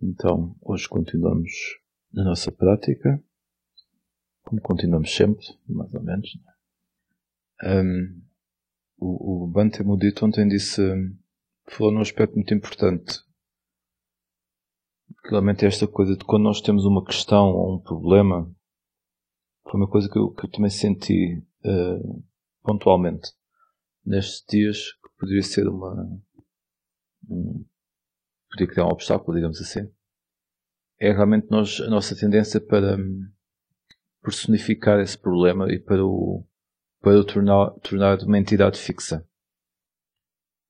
Então, hoje continuamos na nossa prática, como continuamos sempre, mais ou menos. Um, o, o Bante Mudito ontem disse, falou num aspecto muito importante. Realmente esta coisa de quando nós temos uma questão ou um problema, foi uma coisa que eu, que eu também senti uh, pontualmente nestes dias, que poderia ser uma, um, podia criar um obstáculo, digamos assim, é realmente nós, a nossa tendência para hum, personificar esse problema e para o, para o tornar, tornar uma entidade fixa.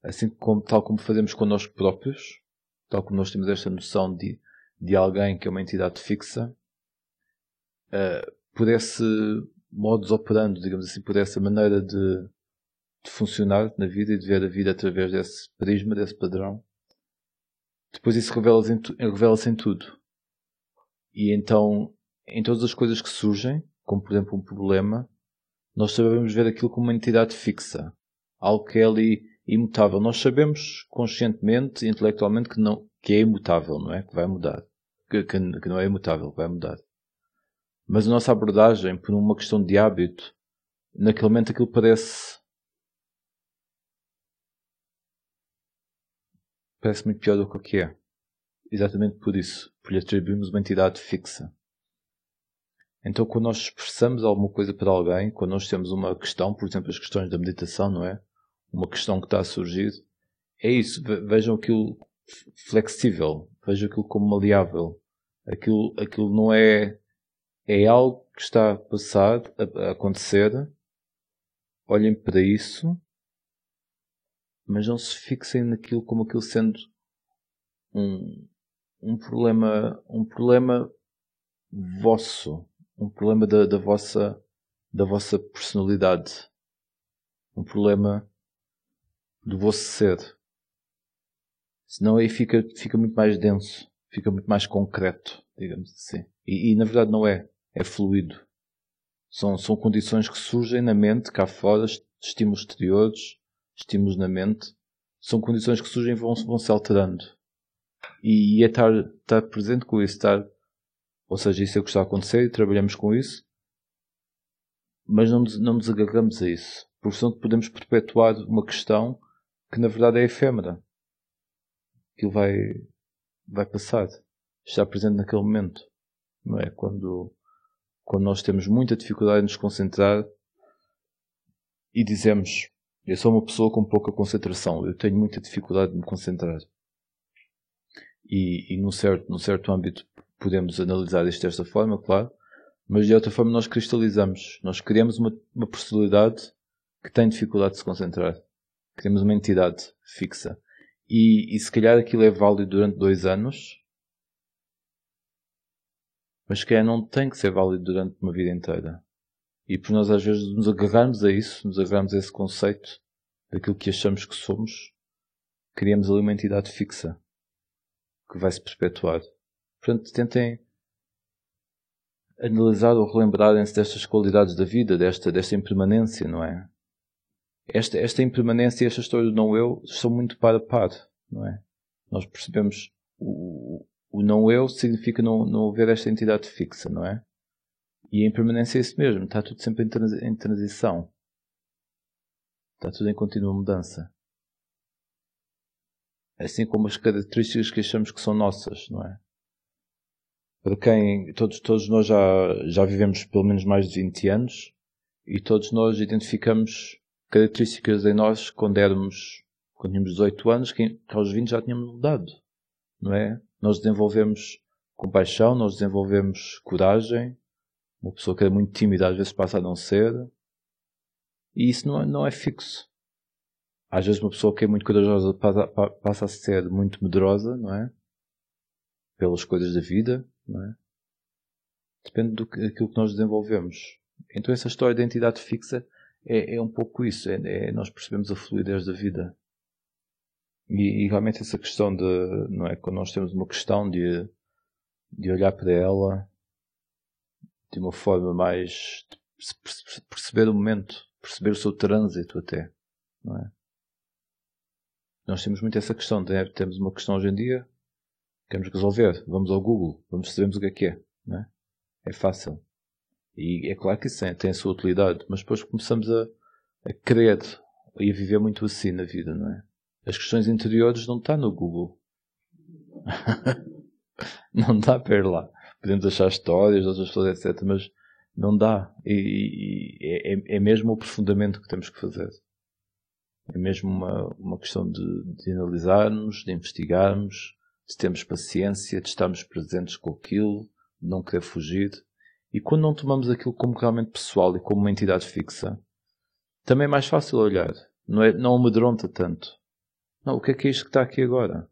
Assim como, tal como fazemos connosco próprios, tal como nós temos esta noção de, de alguém que é uma entidade fixa, uh, por esse modus operandi, digamos assim, por essa maneira de, de funcionar na vida e de ver a vida através desse prisma, desse padrão, depois isso revela-se em, revela em tudo. E então, em todas as coisas que surgem, como por exemplo um problema, nós sabemos ver aquilo como uma entidade fixa. Algo que é ali imutável. Nós sabemos conscientemente, intelectualmente, que, não, que é imutável, não é? Que vai mudar. Que, que, que não é imutável, que vai mudar. Mas a nossa abordagem, por uma questão de hábito, naquele momento aquilo parece parece muito pior do que o que é. Exatamente por isso, por lhe atribuirmos uma entidade fixa. Então, quando nós expressamos alguma coisa para alguém, quando nós temos uma questão, por exemplo, as questões da meditação, não é? Uma questão que está a surgir, é isso. Vejam aquilo flexível, vejam aquilo como maleável. Aquilo, aquilo não é, é algo que está a passar, a, a acontecer. Olhem para isso mas não se fixem naquilo como aquilo sendo um, um problema, um problema vosso, um problema da, da vossa, da vossa personalidade, um problema do vosso ser. Senão aí fica, fica muito mais denso, fica muito mais concreto, digamos assim. E, e na verdade não é, é fluido. São, são condições que surgem na mente, cá fora, estímulos exteriores, estímulos na mente, são condições que surgem e vão, vão se alterando. E, é estar, estar presente com isso, estar, ou seja, isso é o que está a acontecer e trabalhamos com isso, mas não, não nos agarramos a isso. Porque senão podemos perpetuar uma questão que na verdade é efêmera. Aquilo vai, vai passar. Está presente naquele momento. Não é? Quando, quando nós temos muita dificuldade em nos concentrar e dizemos eu sou uma pessoa com pouca concentração. Eu tenho muita dificuldade de me concentrar. E, e num, certo, num certo âmbito podemos analisar isto desta forma, claro. Mas de outra forma nós cristalizamos. Nós criamos uma, uma personalidade que tem dificuldade de se concentrar. Criamos uma entidade fixa. E, e se calhar aquilo é válido durante dois anos, mas que não tem que ser válido durante uma vida inteira. E por nós às vezes nos agarrarmos a isso, nos agarrarmos a esse conceito daquilo que achamos que somos, criamos ali uma entidade fixa que vai se perpetuar. Portanto, tentem analisar ou relembrarem-se destas qualidades da vida, desta, desta impermanência, não é? Esta, esta impermanência e esta história do não-eu são muito para par, não é? Nós percebemos o, o não-eu significa não, não haver esta entidade fixa, não é? E a impermanência é isso mesmo, está tudo sempre em, em transição. Está tudo em contínua mudança. Assim como as características que achamos que são nossas, não é? Para quem, todos, todos nós já, já vivemos pelo menos mais de 20 anos e todos nós identificamos características em nós quando éramos, quando tínhamos 18 anos, que aos 20 já tínhamos mudado, não é? Nós desenvolvemos compaixão, nós desenvolvemos coragem, uma pessoa que é muito tímida às vezes passa a não ser. E isso não é, não é fixo. Às vezes uma pessoa que é muito corajosa passa, passa a ser muito medrosa, não é? Pelas coisas da vida, não é? Depende do que, daquilo que nós desenvolvemos. Então essa história de identidade fixa é, é um pouco isso. É, é, nós percebemos a fluidez da vida. E, e, realmente essa questão de, não é? Quando nós temos uma questão de, de olhar para ela de uma forma mais perceber o momento, perceber o seu trânsito até, não é? Nós temos muito essa questão, temos uma questão hoje em dia Queremos resolver. Vamos ao Google. Vamos sabermos o que é que é. Não é? é fácil. E é claro que isso tem, a sua utilidade, mas depois começamos a, a querer e a viver muito assim na vida, não é? As questões interiores não estão no Google. não dá para ir lá. Podemos achar histórias de outras pessoas, etc. Mas não dá. E, e é, é, mesmo o aprofundamento que temos que fazer. É mesmo uma, uma questão de, de analisarmos, de investigarmos, de termos paciência, de estarmos presentes com aquilo, de não querer fugir. E quando não tomamos aquilo como realmente pessoal e como uma entidade fixa, também é mais fácil olhar. Não, é, não amedronta tanto. Não, o que é que é isto que está aqui agora?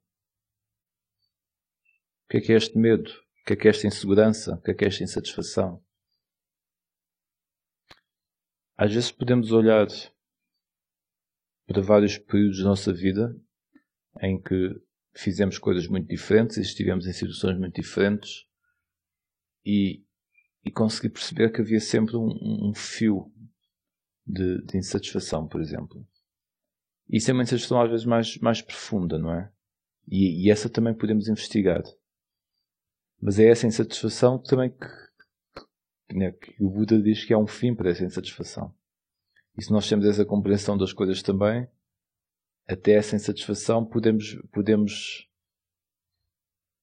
O que é que é este medo? Que que é insegurança? Que é que é insatisfação? Às vezes podemos olhar para vários períodos da nossa vida em que fizemos coisas muito diferentes e estivemos em situações muito diferentes e, e perceber que havia sempre um, um fio de, de, insatisfação, por exemplo. Isso é uma insatisfação às vezes mais, mais profunda, não é? E, e essa também podemos investigar. Mas é essa insatisfação também que, né, que o Buda diz que há um fim para essa insatisfação. E se nós temos essa compreensão das coisas também, até essa insatisfação podemos, podemos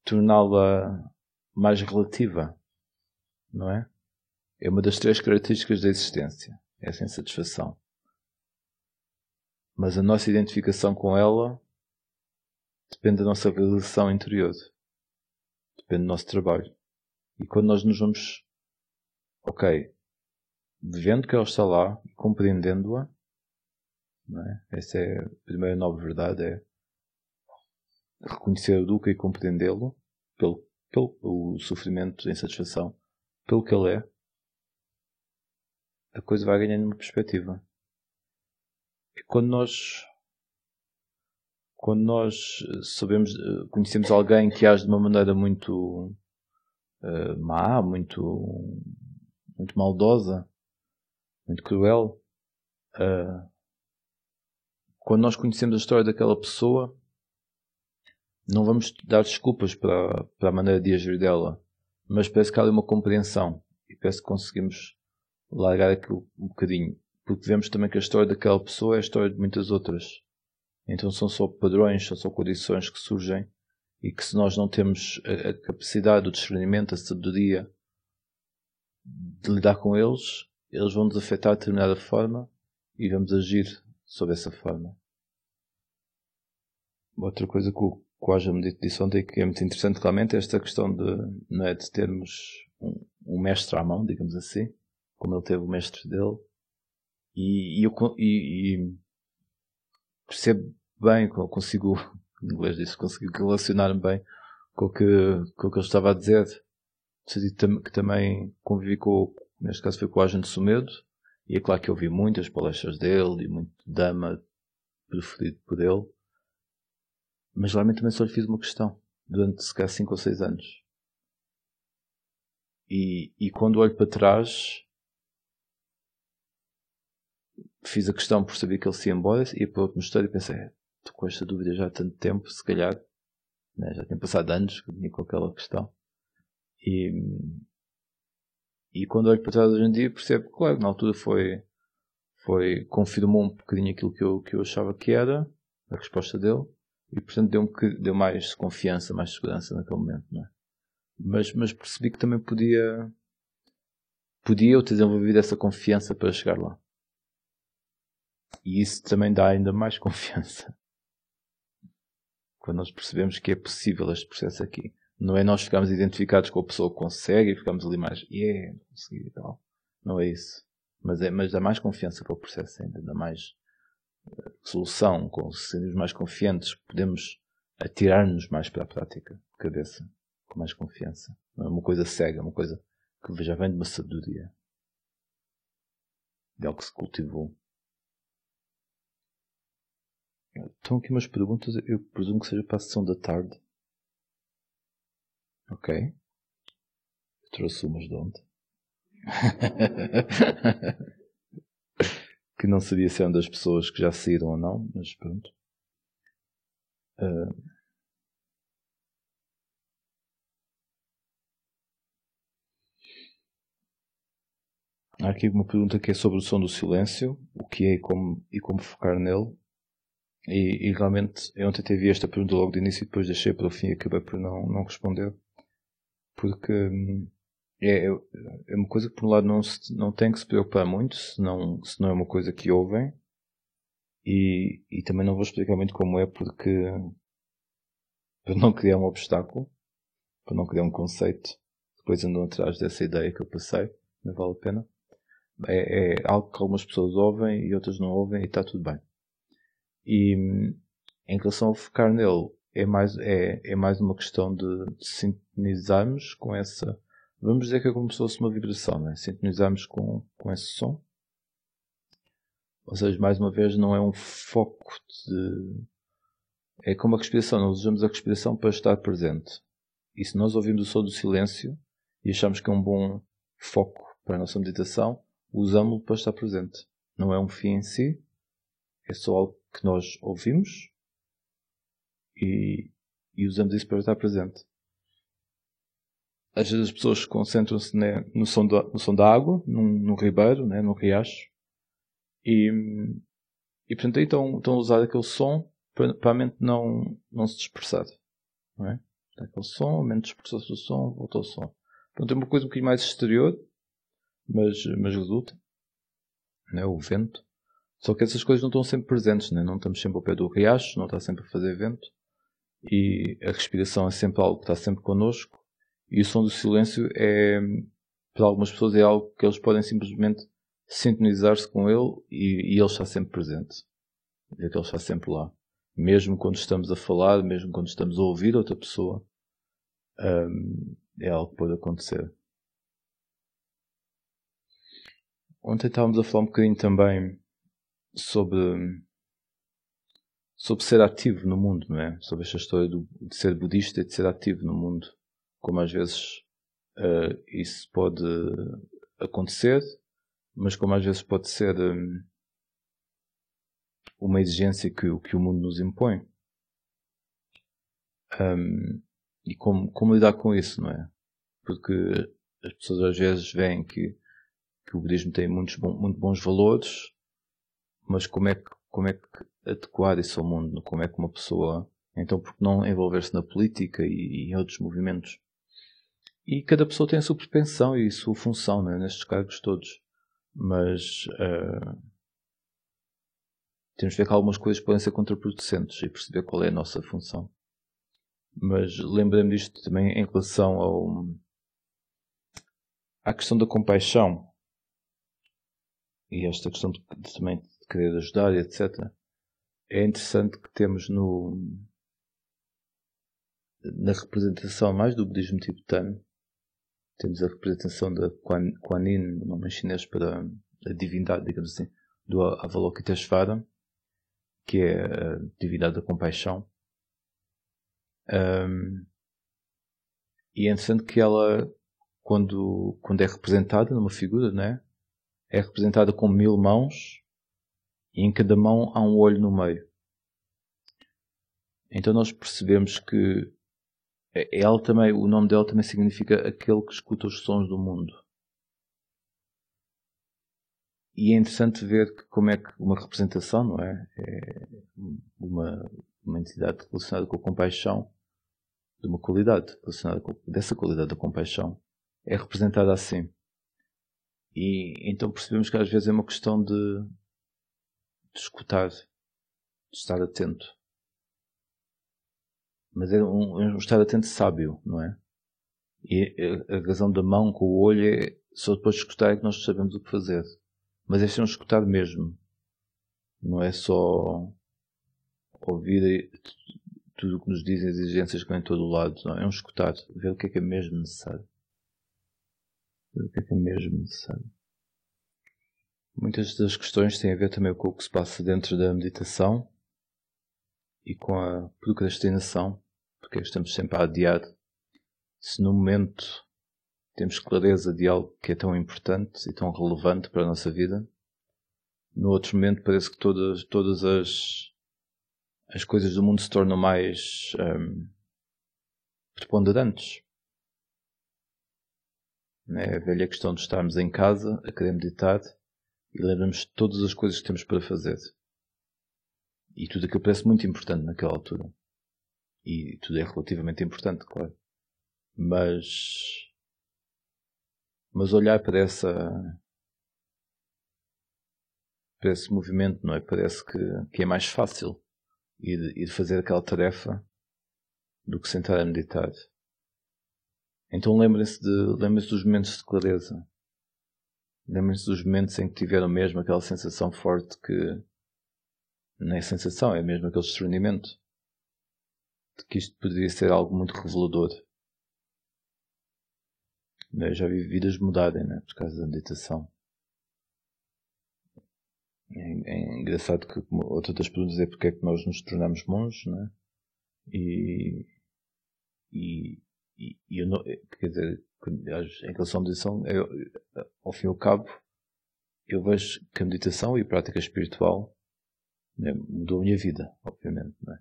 torná-la mais relativa, não é? É uma das três características da existência, essa insatisfação. Mas a nossa identificação com ela depende da nossa realização interior, depende do nosso trabalho. E quando nós nos vamos ok, vendo que ela está lá, compreendendo-a, é? essa é a primeira nova verdade, é reconhecer o Duca e compreendê-lo pelo, pelo o sofrimento, a insatisfação, pelo que ele é, a coisa vai ganhando uma perspectiva. E quando nós quando nós sabemos, conhecemos alguém que age de uma maneira muito uh, má, muito muito maldosa, muito cruel. Uh, quando nós conhecemos a história daquela pessoa, não vamos dar desculpas para, para a maneira de agir dela, mas parece que há ali uma compreensão e parece que conseguimos largar aquilo um bocadinho, porque vemos também que a história daquela pessoa é a história de muitas outras. Então são só padrões, são só condições que surgem e que se nós não temos a, a capacidade, o discernimento, a sabedoria de lidar com eles, eles vão nos afetar de determinada forma e vamos agir sob essa forma. Outra coisa que o Quaja me disse ontem que é muito interessante realmente é esta questão de, não é, de termos um, um, mestre à mão, digamos assim, como ele teve o mestre dele, e, e, e percebo bem, consigo, em inglês disse, consigo relacionar-me bem com o, que, com o que ele estava a dizer, que também convivi com, neste caso foi com o Agente Sumedo, e é claro que eu vi muitas palestras dele e muito dama preferido por ele, mas realmente também só lhe fiz uma questão, durante se calhar 5 ou 6 anos. E, e quando olho para trás, fiz a questão por saber que ele se ia embora e para outro mistério pensei, estou com esta dúvida já há tanto tempo, se calhar, né, já tem passado anos que vinha com aquela questão. E, e quando olho para trás hoje em dia percebo que, claro, na altura foi, foi, confirmou um bocadinho aquilo que eu, que eu achava que era, a resposta dele, e portanto deu, um deu mais confiança, mais segurança naquele momento, não é? Mas, mas percebi que também podia, podia eu ter desenvolvido essa confiança para chegar lá. E isso também dá ainda mais confiança. Quando nós percebemos que é possível este processo aqui. Não é nós ficarmos identificados com a pessoa que consegue e ficamos ali mais, yeah, consegui e tal. Não é isso. Mas, é, mas dá mais confiança para o processo ainda, dá mais uh, solução, com, sermos mais confiantes, podemos atirar-nos mais para a prática, de cabeça, com mais confiança. Não é uma coisa cega, é uma coisa que já vem de uma sabedoria. De algo que se cultivou. Estão aqui umas perguntas, eu presumo que seja para a sessão da tarde. Ok. Eu trouxe umas de onde? que não sabia se eram das pessoas que já saíram ou não, mas pronto. Uh... Há aqui uma pergunta que é sobre o som do silêncio, o que é e como, e como focar nele. E, e realmente, eu ontem teve esta pergunta logo de início e depois deixei para o fim e acabei por não, não responder. Porque hum, é, é uma coisa que, por um lado, não, se, não tem que se preocupar muito, se não, se não é uma coisa que ouvem. E, e também não vou explicar muito como é, porque para não criar um obstáculo, para não criar um conceito, depois andam atrás dessa ideia que eu passei, não vale a pena. É, é algo que algumas pessoas ouvem e outras não ouvem e está tudo bem. E em relação a focar nele, é mais, é, é mais uma questão de, de sintonizarmos com essa. Vamos dizer que é como se fosse uma vibração, né? sintonizarmos com, com esse som. Ou seja, mais uma vez, não é um foco de. É como a respiração, nós usamos a respiração para estar presente. E se nós ouvimos o som do silêncio e achamos que é um bom foco para a nossa meditação, usamos-lo para estar presente. Não é um fim em si, é só algo que nós ouvimos e, e usamos isso para estar presente. Às vezes as pessoas concentram-se né, no, som da, no som da água, num, num ribeiro, né, num riacho, e, e portanto aí estão, estão a usar aquele som para, para a mente não, não se dispersar. Não é? Aquele som, a mente dispersou-se do som, voltou ao som. Portanto é uma coisa um bocadinho mais exterior, mas, mas resulta. Né, o vento. Só que essas coisas não estão sempre presentes, né? não estamos sempre ao pé do riacho, não está sempre a fazer vento. E a respiração é sempre algo que está sempre connosco. E o som do silêncio é, para algumas pessoas, é algo que eles podem simplesmente sintonizar-se com ele e, e, ele está sempre presente. É que ele está sempre lá. Mesmo quando estamos a falar, mesmo quando estamos a ouvir outra pessoa, um, é algo que pode acontecer. Ontem estávamos a falar um bocadinho também sobre sobre ser ativo no mundo, não é? Sobre esta história do, de ser budista e de ser ativo no mundo. Como às vezes uh, isso pode acontecer, mas como às vezes pode ser um, uma exigência que, que o mundo nos impõe. Um, e como, como lidar com isso, não é? Porque as pessoas às vezes veem que, que o budismo tem muitos bons, muito bons valores, mas como é que, como é que adequar isso ao mundo? Como é que uma pessoa, então, porque não envolver-se na política e, e, em outros movimentos? E cada pessoa tem a sua propensão e a sua função né, nestes cargos todos. Mas uh, temos de ver que algumas coisas podem ser contraproducentes e perceber qual é a nossa função. Mas lembrando disto também em relação ao, à questão da compaixão e esta questão de, de também de querer ajudar etc. É interessante que temos no na representação mais do budismo tibetano temos a representação da Kuan, Yin, o nome chinês para a divindade, digamos assim, do Avalokiteshvara, que é a divindade da compaixão. Um, e é interessante que ela, quando, quando é representada numa figura, né, é representada com mil mãos e em cada mão há um olho no meio. Então nós percebemos que ela também, o nome dela também significa aquele que escuta os sons do mundo. E é interessante ver que como é que uma representação, não é? é uma, uma entidade relacionada com a compaixão, de uma qualidade relacionada com, dessa qualidade da compaixão, é representada assim. E então percebemos que às vezes é uma questão de, de escutar, de estar atento. Mas é um, é um estar atento sábio, não é? E a, razão da mão com o olho é só depois de escutar é que nós sabemos o que fazer. Mas é um escutar mesmo. Não é só ouvir tudo o que nos dizem as exigências que vêm de todo o lado. Não, é um escutar, ver o que é que é mesmo necessário o que é que é mesmo necessário. Muitas das questões têm a ver também com o que se passa dentro da meditação e com a procrastinação, porque estamos sempre a adiar. Se no momento temos clareza de algo que é tão importante e tão relevante para a nossa vida, no outro momento parece que todas, todas as, as coisas do mundo se tornam mais um, preponderantes. Né? A velha questão de estarmos em casa a querer meditar e lembramos todas as coisas que temos para fazer. E tudo aquilo parece muito importante naquela altura. E tudo é relativamente importante, claro. Mas. Mas olhar para essa. para esse movimento, não é? Parece que, que é mais fácil ir, ir fazer aquela tarefa do que sentar a meditar. Então lembrem-se de, lembrem-se dos momentos de clareza. Lembrem-se dos momentos em que tiveram mesmo aquela sensação forte que não é sensação, é mesmo aquele discernimento de que isto poderia ser algo muito revelador. Eu já vi vidas mudarem né, por causa da meditação. É, é engraçado que outra das perguntas é porque é que nós nos tornamos monges, né? E, e, e, eu não, quer dizer, em relação à meditação, eu, ao fim e ao cabo, eu vejo que a meditação e a prática espiritual né, mudou a minha vida, obviamente, não é?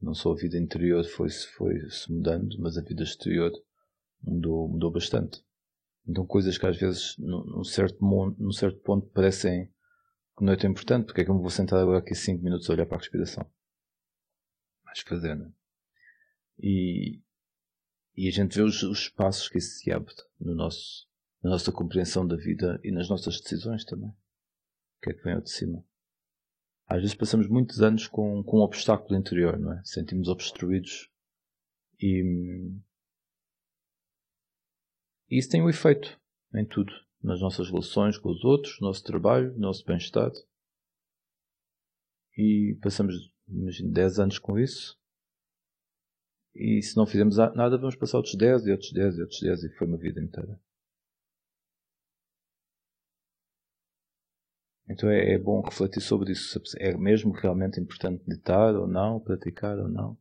Não só a vida interior foi, foi se mudando, mas a vida exterior mudou, mudou bastante. Então coisas que às vezes num certo, num certo ponto parecem que não é tão importante, porque é que eu me vou sentar agora aqui 5 minutos a olhar para a respiração? Mais fazer, né? E, e a gente vê os, os espaços que isso se abre no nosso, na nossa compreensão da vida e nas nossas decisões também. O que é que vem ao de cima? Às vezes passamos muitos anos com, com um obstáculo interior, não é? Sentimos obstruídos e, e isso tem um efeito em tudo, nas nossas relações com os outros, no nosso trabalho, no nosso bem-estar. E passamos, imagino, 10 anos com isso. E se não fizermos nada, vamos passar outros 10 e outros 10 e outros 10 e foi uma vida inteira. Então é, é, bom refletir sobre isso. É mesmo realmente importante meditar ou não, praticar ou não?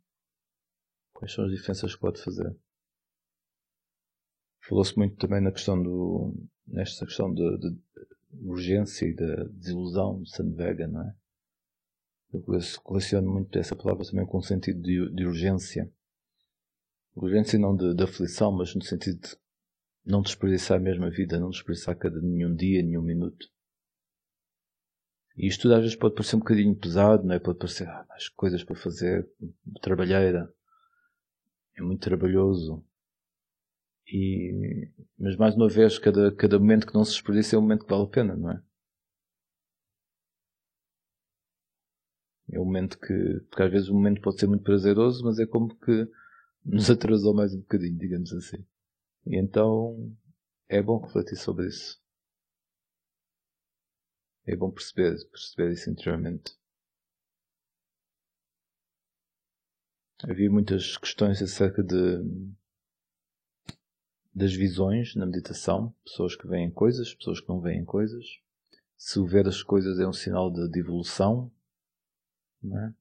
Quais são as diferenças que pode fazer? Falou-se muito também na questão do, nesta questão de, de urgência e da de desilusão de Sandvega, não é? Eu relaciono muito essa palavra também com o sentido de, de urgência. Urgência não de, de, aflição, mas no sentido de não desperdiçar mesmo a vida, não desperdiçar cada nenhum dia, nenhum minuto. E isto tudo às vezes pode parecer um bocadinho pesado, não é? Pode parecer, ah, mais coisas para fazer, trabalheira, é muito trabalhoso. E, mas mais uma vez, cada, cada momento que não se desperdiça é um momento que vale a pena, não é? É um momento que, porque às vezes o momento pode ser muito prazeroso, mas é como que nos atrasou mais um bocadinho, digamos assim. E então é bom refletir sobre isso. É bom perceber, perceber isso interiormente. Havia muitas questões acerca de das visões na meditação, pessoas que veem coisas, pessoas que não veem coisas. Se o ver as coisas é um sinal de, de evolução, não é?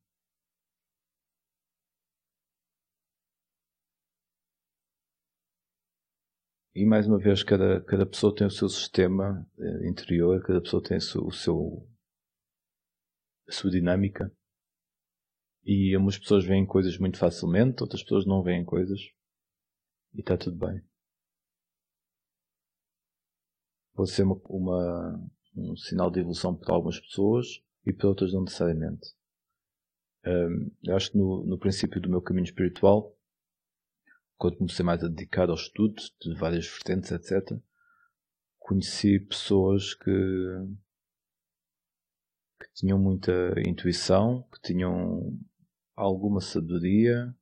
E mais uma vez, cada, cada pessoa tem o seu sistema eh, interior, cada pessoa tem o seu, a sua dinâmica. E umas pessoas veem coisas muito facilmente, outras pessoas não veem coisas. E está tudo bem. Pode ser uma, uma, um sinal de evolução para algumas pessoas e para outras não necessariamente. Um, eu acho que no, no princípio do meu caminho espiritual quando comecei mais a dedicar ao estudo de várias vertentes, etc., conheci pessoas que, que tinham muita intuição, que tinham alguma sabedoria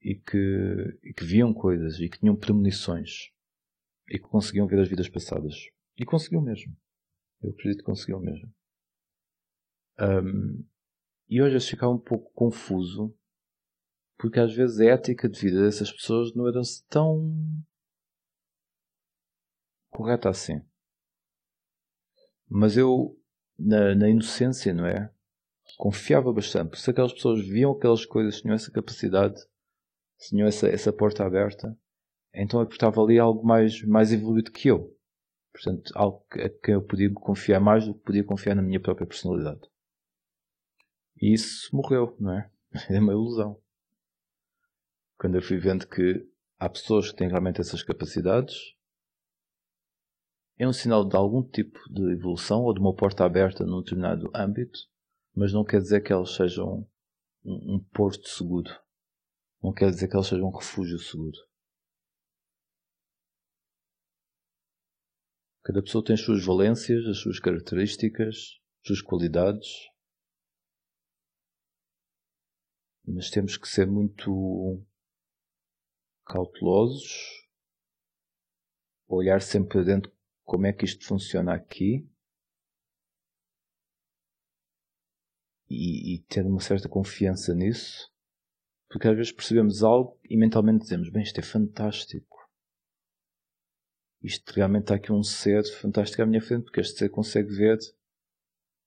e que, e que viam coisas e que tinham premonições e que conseguiam ver as vidas passadas. E conseguiam mesmo. Eu acredito que conseguiam mesmo. Um, e hoje eu ficava um pouco confuso porque às vezes a ética de vida dessas pessoas não era tão correta assim. Mas eu, na, na inocência, não é? Confiava bastante. Se aquelas pessoas viam aquelas coisas, tinham essa capacidade, tinham essa, essa porta aberta, então é porque estava ali algo mais, mais evoluído que eu. Portanto, algo a quem eu podia confiar mais do que podia confiar na minha própria personalidade. E isso morreu, não é? É uma ilusão quando eu fui vendo que há pessoas que têm realmente essas capacidades é um sinal de algum tipo de evolução ou de uma porta aberta num determinado âmbito, mas não quer dizer que elas sejam um, um porto seguro. Não quer dizer que elas sejam um refúgio seguro. Cada pessoa tem as suas valências, as suas características, as suas qualidades. Mas temos que ser muito cautelosos, olhar sempre para dentro como é que isto funciona aqui e, e ter uma certa confiança nisso, porque às vezes percebemos algo e mentalmente dizemos: Bem, isto é fantástico. Isto realmente está aqui um ser fantástico à minha frente, porque este ser consegue ver.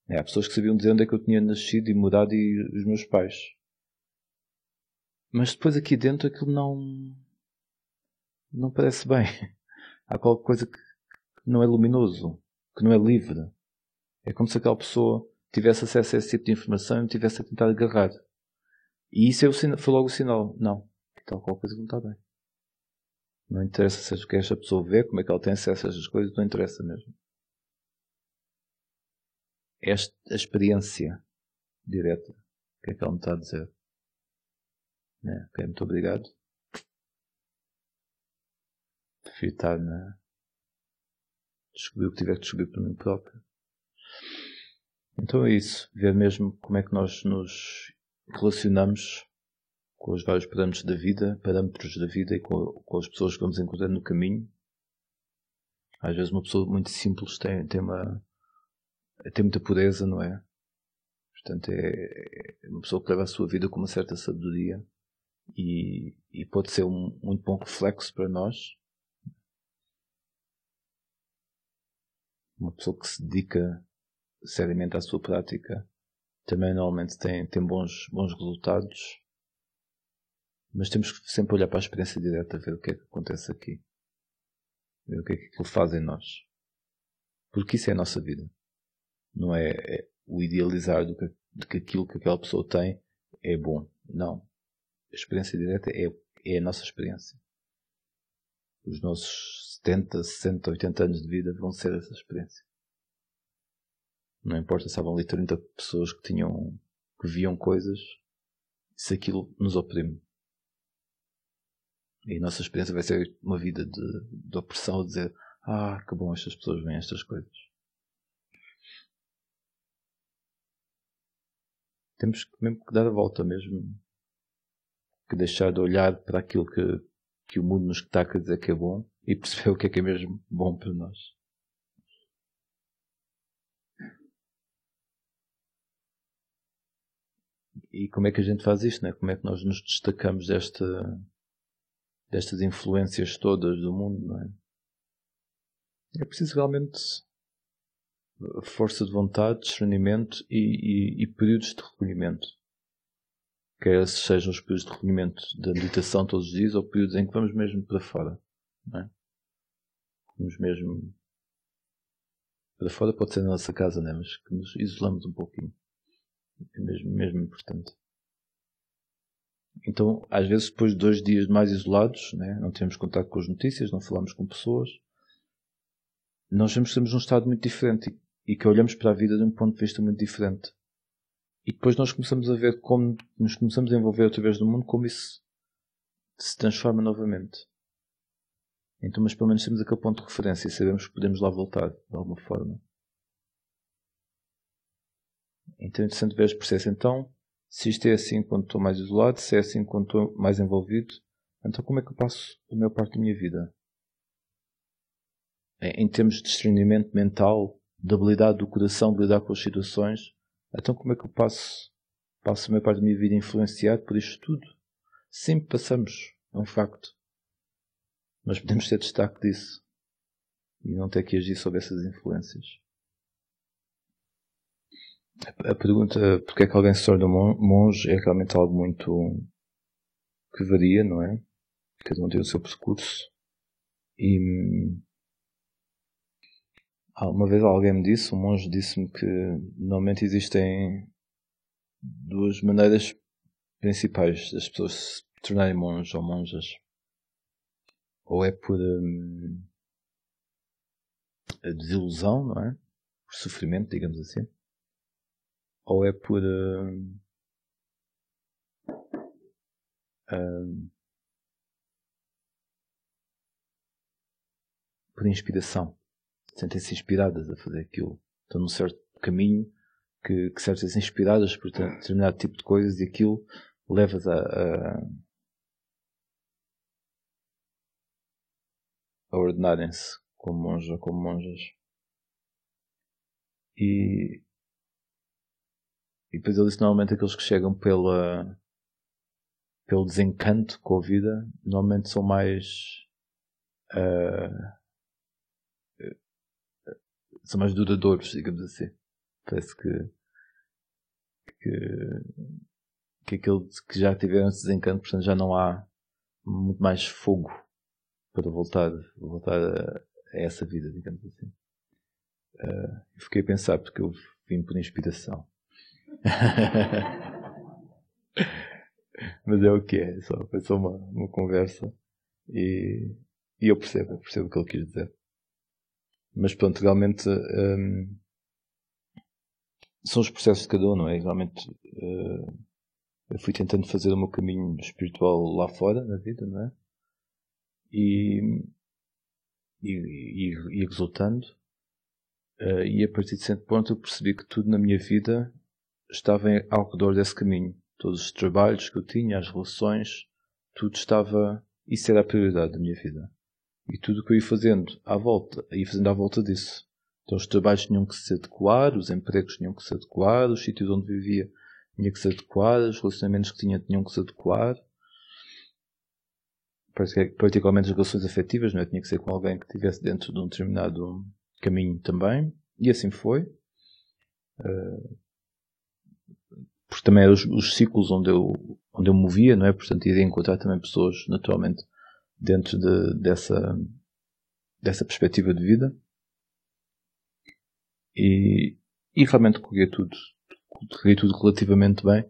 É, há pessoas que sabiam dizer onde é que eu tinha nascido e mudado e os meus pais. Mas depois aqui dentro aquilo não. Não parece bem. Há qualquer coisa que não é luminoso, que não é livre. É como se aquela pessoa tivesse acesso a esse tipo de informação e me tivesse a tentar agarrar. E isso é o, foi logo o sinal. Não, tal qualquer coisa que não está bem. Não interessa seja o que esta pessoa vê, como é que ela tem acesso a essas coisas, não interessa mesmo. Esta experiência direta. O que é que ela me está a dizer? Né? Ok, muito obrigado. Estar na, descobrir o que tiver que descobrir para mim próprio. Então é isso, ver mesmo como é que nós nos relacionamos com os vários parâmetros da vida, parâmetros da vida e com, com as pessoas que vamos encontrando no caminho. Às vezes uma pessoa muito simples tem, tem uma tem muita pureza, não é? Portanto, é, é uma pessoa que leva a sua vida com uma certa sabedoria e, e pode ser um muito bom reflexo para nós uma pessoa que se dedica seriamente à sua prática também normalmente tem, tem bons, bons resultados. Mas temos que sempre olhar para a experiência direta, ver o que é que acontece aqui. Ver o que é que aquilo faz em nós. Porque isso é a nossa vida. Não é, é o idealizar do que, de que aquilo que aquela pessoa tem é bom. Não. A experiência direta é, é a nossa experiência. Os nossos 70, 60, 80 anos de vida vão ser essa experiência. Não importa se estavam ali 30 pessoas que tinham, que viam coisas, se aquilo nos oprime. E a nossa experiência vai ser uma vida de, de opressão, de dizer, ah, que bom estas pessoas veem estas coisas. Temos que mesmo que dar a volta mesmo. Que deixar de olhar para aquilo que, que o mundo nos está a dizer que é bom e perceber o que é que é mesmo bom para nós. E como é que a gente faz isto, né? Como é que nós nos destacamos desta, destas influências todas do mundo, não é? É preciso realmente força de vontade, discernimento e, e, e períodos de recolhimento. Quer sejam os períodos de recolhimento da meditação todos os dias ou períodos em que vamos mesmo para fora. Não é? Vamos mesmo para fora pode ser na nossa casa, né? mas que nos isolamos um pouquinho. É mesmo, mesmo importante. Então, às vezes, depois de dois dias mais isolados, né? não temos contato com as notícias, não falamos com pessoas, nós que estamos num estado muito diferente e que olhamos para a vida de um ponto de vista muito diferente. E depois nós começamos a ver como nos começamos a envolver através do mundo, como isso se transforma novamente. Então, mas pelo menos temos aquele ponto de referência e sabemos que podemos lá voltar, de alguma forma. Então é interessante ver este processo. Então, se isto é assim quando estou mais isolado, se é assim quando estou mais envolvido, então como é que eu passo a maior parte da minha vida? Em termos de discernimento mental, de habilidade do coração de lidar com as situações, então como é que eu passo, passo a maior parte da minha vida influenciado por isto tudo? Sempre passamos, é um facto. Mas podemos ter destaque disso e não ter que agir sobre essas influências. A pergunta porque é que alguém se torna monge é realmente algo muito que varia, não é? Cada um tem o seu percurso. E uma vez alguém me disse, um monge disse-me que normalmente existem duas maneiras principais das pessoas se tornarem monges ou monjas ou é por. Hum, desilusão, não é? Por sofrimento, digamos assim. Ou é por. Uh, uh, por inspiração. Sentem-se inspiradas a fazer aquilo. Estão num certo caminho que, que sentem-se inspiradas por determinado tipo de coisas e aquilo leva-as a, a, a ordenarem-se como monges ou como monjas. E, e depois ele disse normalmente aqueles que chegam pela, pelo desencanto com a vida, normalmente são mais uh, são mais duradouros, digamos assim. Parece que, que, que aquele que já tiveram esse desencanto, portanto já não há muito mais fogo para voltar, voltar a, a essa vida, digamos assim. Uh, fiquei a pensar porque eu vim por inspiração. Mas é o que é, só, foi só uma, uma conversa e, e eu percebo, eu percebo o que ele quis dizer. Mas pronto, realmente um, são os processos de cada um, não é? Realmente uh, eu fui tentando fazer o meu caminho espiritual lá fora, na vida, não é? E, e, e, e resultando. Uh, e a partir de certo ponto eu percebi que tudo na minha vida estava ao redor desse caminho. Todos os trabalhos que eu tinha, as relações, tudo estava. Isso era a prioridade da minha vida. E tudo o que eu ia fazendo à volta, ia fazendo à volta disso. Então os trabalhos tinham que se adequar, os empregos tinham que se adequar, os sítios onde vivia tinha que se adequar, os relacionamentos que tinha tinham que se adequar. Particularmente as relações afetivas, não é? Tinha que ser com alguém que estivesse dentro de um determinado caminho também. E assim foi. Uh, porque também eram os, os, ciclos onde eu, onde eu movia, não é? Portanto, iria encontrar também pessoas, naturalmente, dentro de, dessa, dessa perspectiva de vida. E, e realmente corria tudo, corria tudo relativamente bem,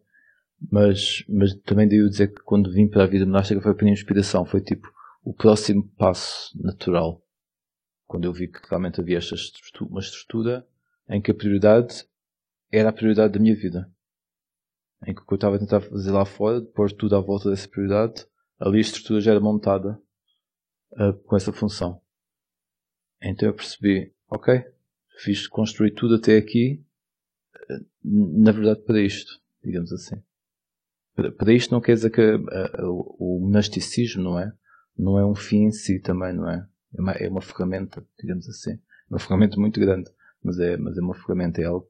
mas, mas também devo dizer que quando vim para a vida monástica foi a minha inspiração, foi tipo o próximo passo natural. Quando eu vi que realmente havia esta estrutura, uma estrutura em que a prioridade era a prioridade da minha vida. Em que o que eu estava a tentar fazer lá fora, pôr tudo à volta dessa prioridade, ali a estrutura já era montada uh, com essa função. Então eu percebi, ok, fiz construir tudo até aqui, uh, na verdade para isto, digamos assim. Para, isto não quer dizer que uh, o monasticismo, não é? Não é um fim em si também, não é? É uma, é uma ferramenta, digamos assim. É uma ferramenta muito grande, mas é, mas é uma ferramenta, é algo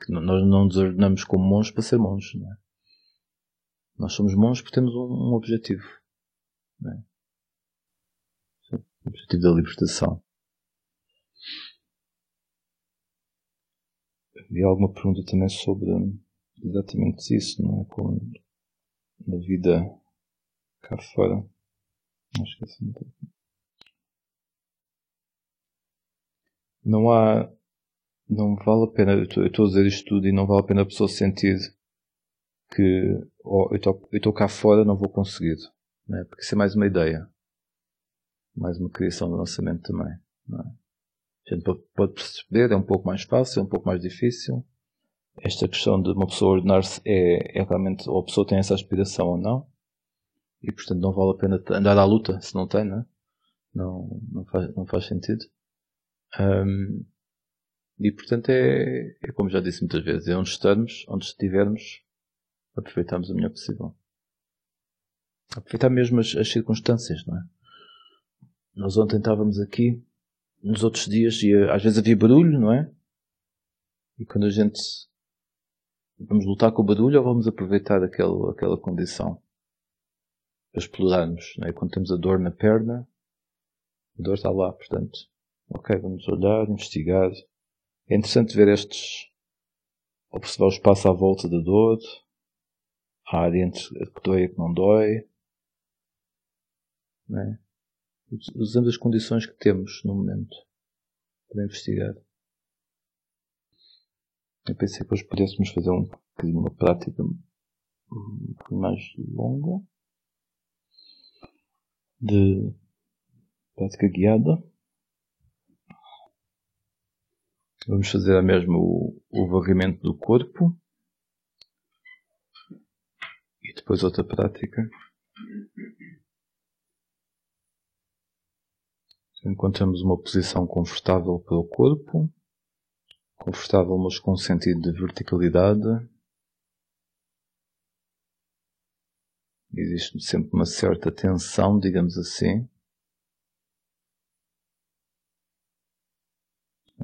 que nós não nos ordenamos como monges para ser monges, não é? Nós somos monges porque temos um, um objetivo. É? O objetivo da libertação. Havia alguma pergunta também sobre exatamente isso, não é? Com a vida cá fora. Acho que assim. Não há. Não vale a pena. Eu estou a dizer isto tudo e não vale a pena a pessoa sentir que oh, eu estou cá fora, não vou conseguir. Não é? Porque isso é mais uma ideia. Mais uma criação do lançamento também. Não é? A gente pode perceber, é um pouco mais fácil, é um pouco mais difícil. Esta questão de uma pessoa ordenar-se é, é realmente, ou a pessoa tem essa aspiração ou não. E portanto não vale a pena andar à luta se não tem, não é? Não, faz, não faz sentido. Um, e portanto é, é como já disse muitas vezes, é onde estamos, onde estivermos, aproveitarmos o melhor possível. Aproveitar mesmo as, as circunstâncias, não é? Nós ontem estávamos aqui, nos outros dias, e às vezes havia barulho, não é? E quando a gente vamos lutar com o barulho ou vamos aproveitar aquela, aquela condição para explorarmos, não é? Quando temos a dor na perna, a dor está lá, portanto, ok, vamos olhar, investigar. É interessante ver estes, observar o espaço à volta da dor, a área entre a que dói e a que não dói, né? usando as condições que temos no momento para investigar. Eu pensei que hoje pudéssemos fazer um bocadinho uma prática mais longa de prática guiada. Vamos fazer mesmo o, o varrimento do corpo. E depois outra prática. Encontramos uma posição confortável para o corpo. Confortável, mas com sentido de verticalidade. Existe sempre uma certa tensão, digamos assim.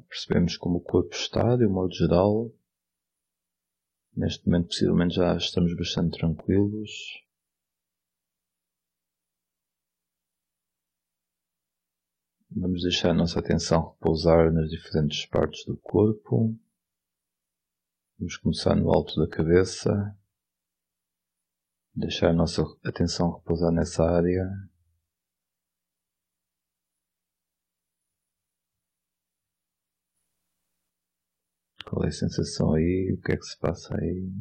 Percebemos como o corpo está, de um modo geral. Neste momento, possivelmente, já estamos bastante tranquilos. Vamos deixar a nossa atenção repousar nas diferentes partes do corpo. Vamos começar no alto da cabeça. Deixar a nossa atenção repousar nessa área. Qual é a sensação aí? O que é que se passa aí?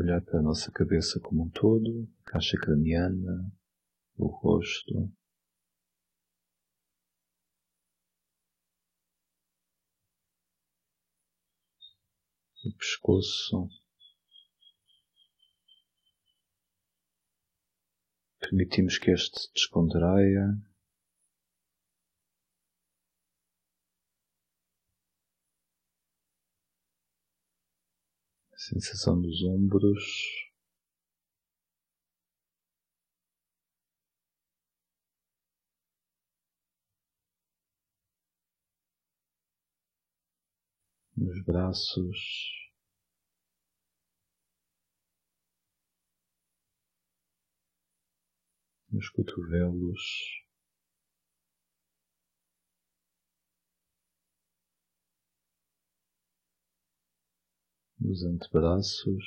Olhar para a nossa cabeça como um todo, caixa craniana, o rosto. o pescoço. Permitimos que este descontraia. Sensação dos ombros. nos braços, nos cotovelos. Nos antebraços,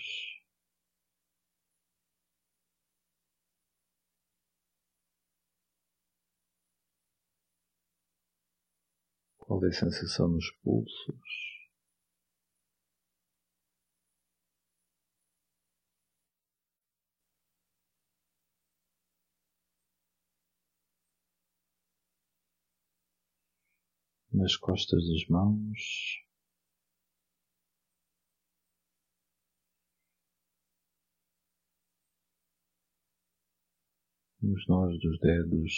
qual é a sensação nos pulsos? nas costas das mãos. Nos nós dos dedos.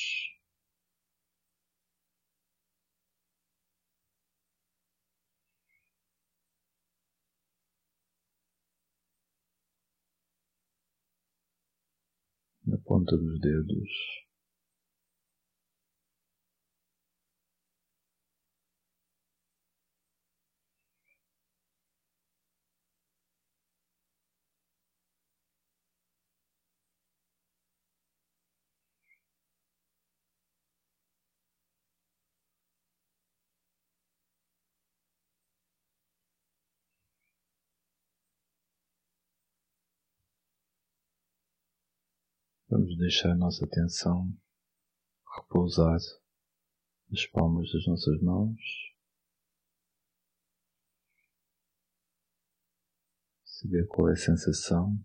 Na ponta dos dedos. Vamos deixar a nossa atenção repousar nas palmas das nossas mãos. Saber qual é a sensação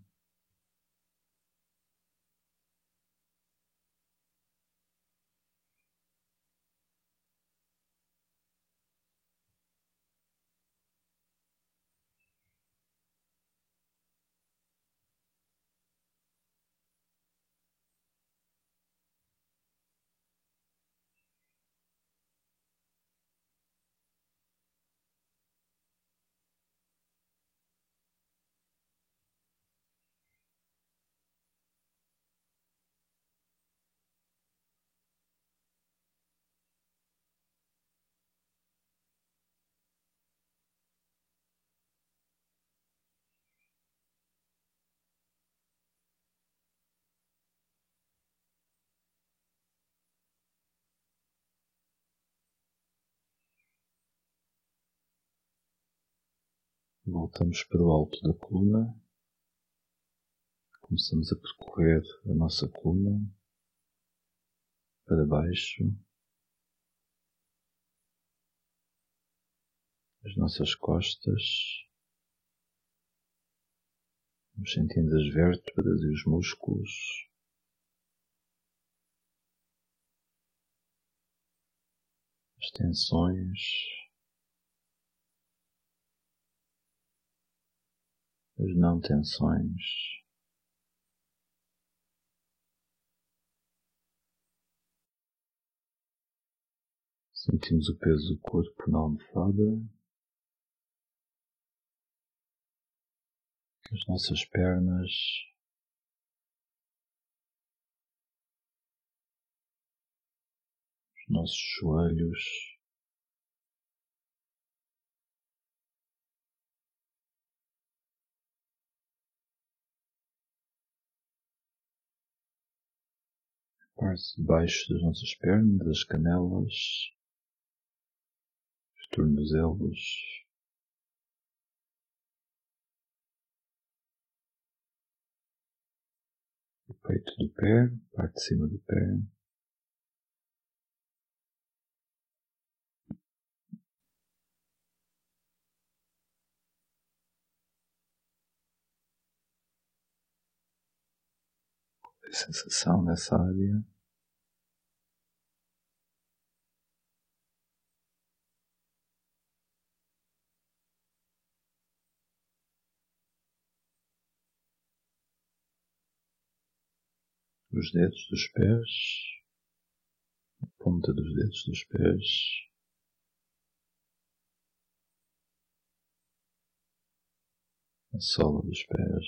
Voltamos para o alto da coluna. Começamos a percorrer a nossa coluna para baixo. as nossas costas, vamos sentindo as vértebras e os músculos. As tensões, as não tensões. Sentimos o peso do corpo na almofada. As nossas pernas. Os nossos joelhos. Parte de baixo das nossas pernas, das canelas, tornozelos, o peito do pé, parte de cima do pé. Sensação nessa área. Os dedos dos pés, a ponta dos dedos dos pés. A sola dos pés.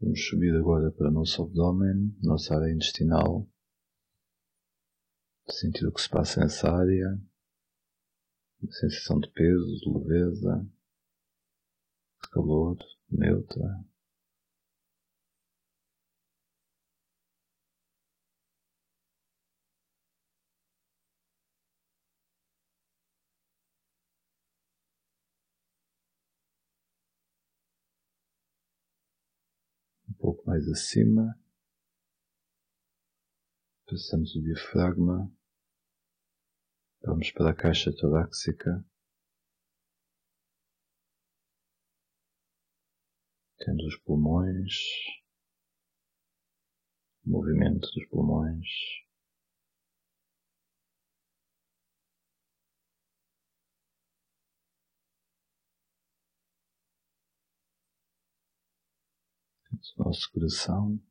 Vamos subir agora para o nosso abdômen, nossa área intestinal sentir o que se passa nessa área, uma sensação de peso, de leveza, de calor, neutra. Um pouco mais acima, passamos o diafragma Vamos para a caixa torácica. Temos os pulmões, o movimento dos pulmões. Temos o nosso coração.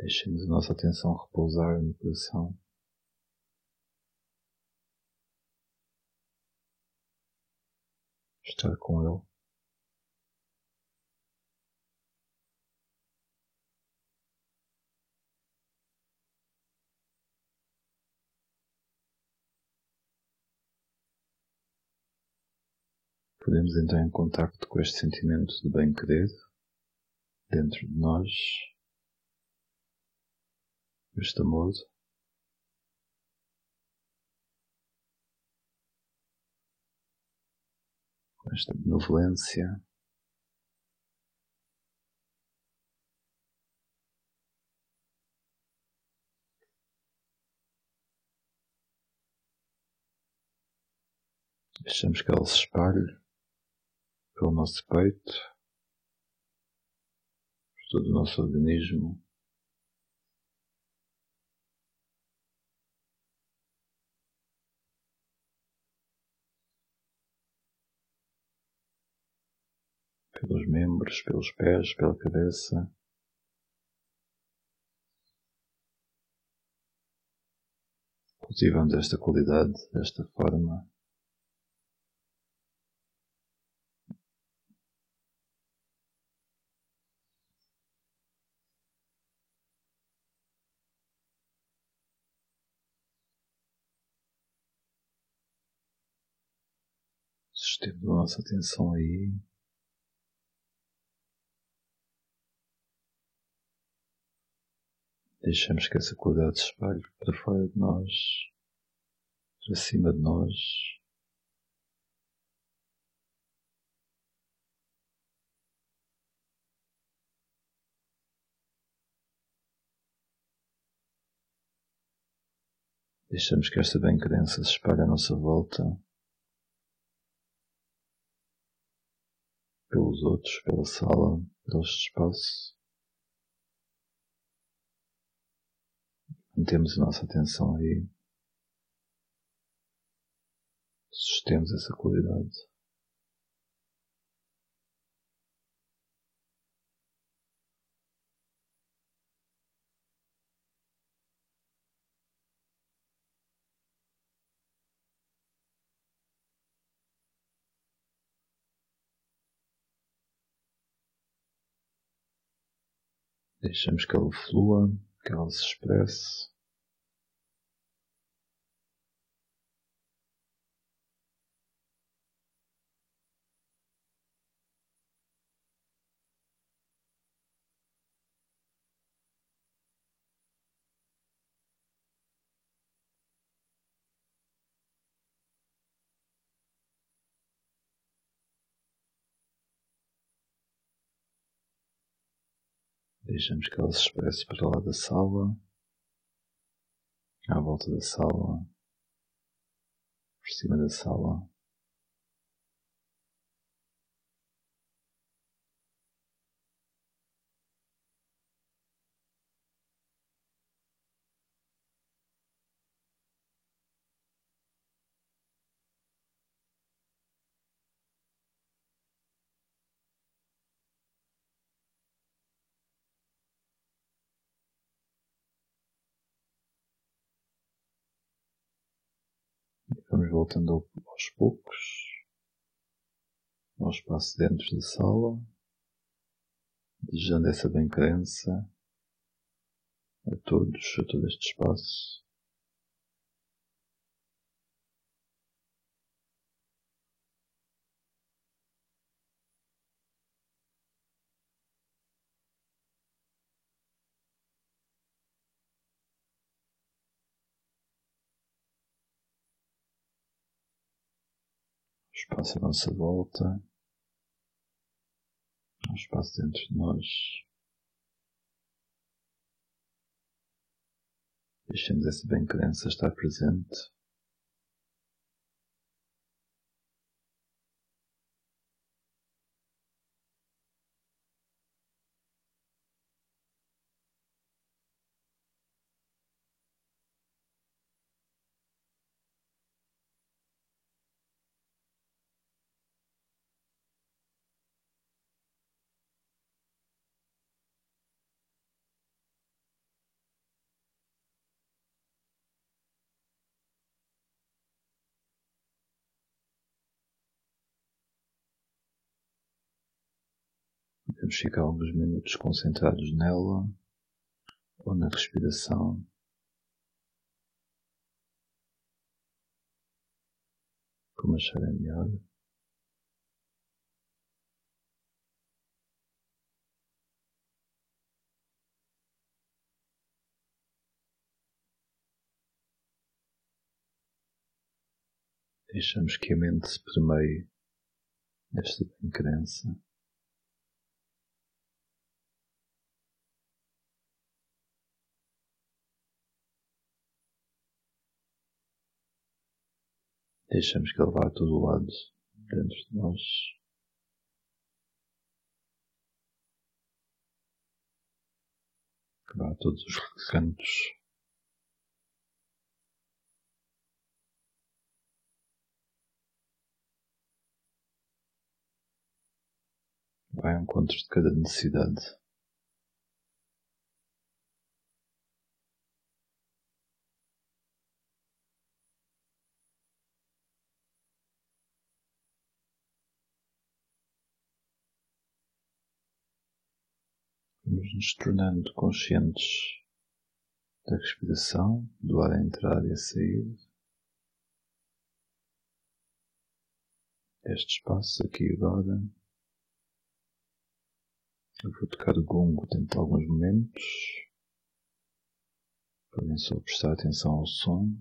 Deixemos a nossa atenção repousar no coração. Estar com Ele. Podemos entrar em contacto com este sentimento de bem-querer dentro de nós este com esta benevolência Deixamos que ela se espalhe pelo nosso peito, por todo o nosso organismo. Pelos membros, pelos pés, pela cabeça. Cultivamos esta qualidade desta forma. Sustendo a nossa atenção aí. Deixamos que essa qualidade se espalhe para fora de nós. para cima de nós. Deixamos que esta bem-crença se espalhe à nossa volta, pelos outros, pela sala, pelo espaço. Mantemos a nossa atenção aí. Sustemos essa qualidade. Deixamos que ela flua, que ela se expresse. Deixamos que ela se expresse para lá da sala, à volta da sala, por cima da sala. Vamos voltando aos poucos ao espaço dentro da sala, desejando essa bem-crença a todos, a todo este espaço. Espaço à nossa volta, ao espaço dentro de nós. Deixemos essa bem-crença estar presente. Podemos ficar alguns minutos concentrados nela ou na respiração. Como acharem melhor. Deixamos que a mente se permeie desta bem-crença. Deixamos que ele vá a todo lado dentro de nós. Que vá a todos os cantos. Vai ao encontro de cada necessidade. Vamos nos tornando conscientes da respiração, do ar a entrar e a sair, deste espaço aqui agora. Eu vou tocar o gongo dentro de alguns momentos. Podem só prestar atenção ao som.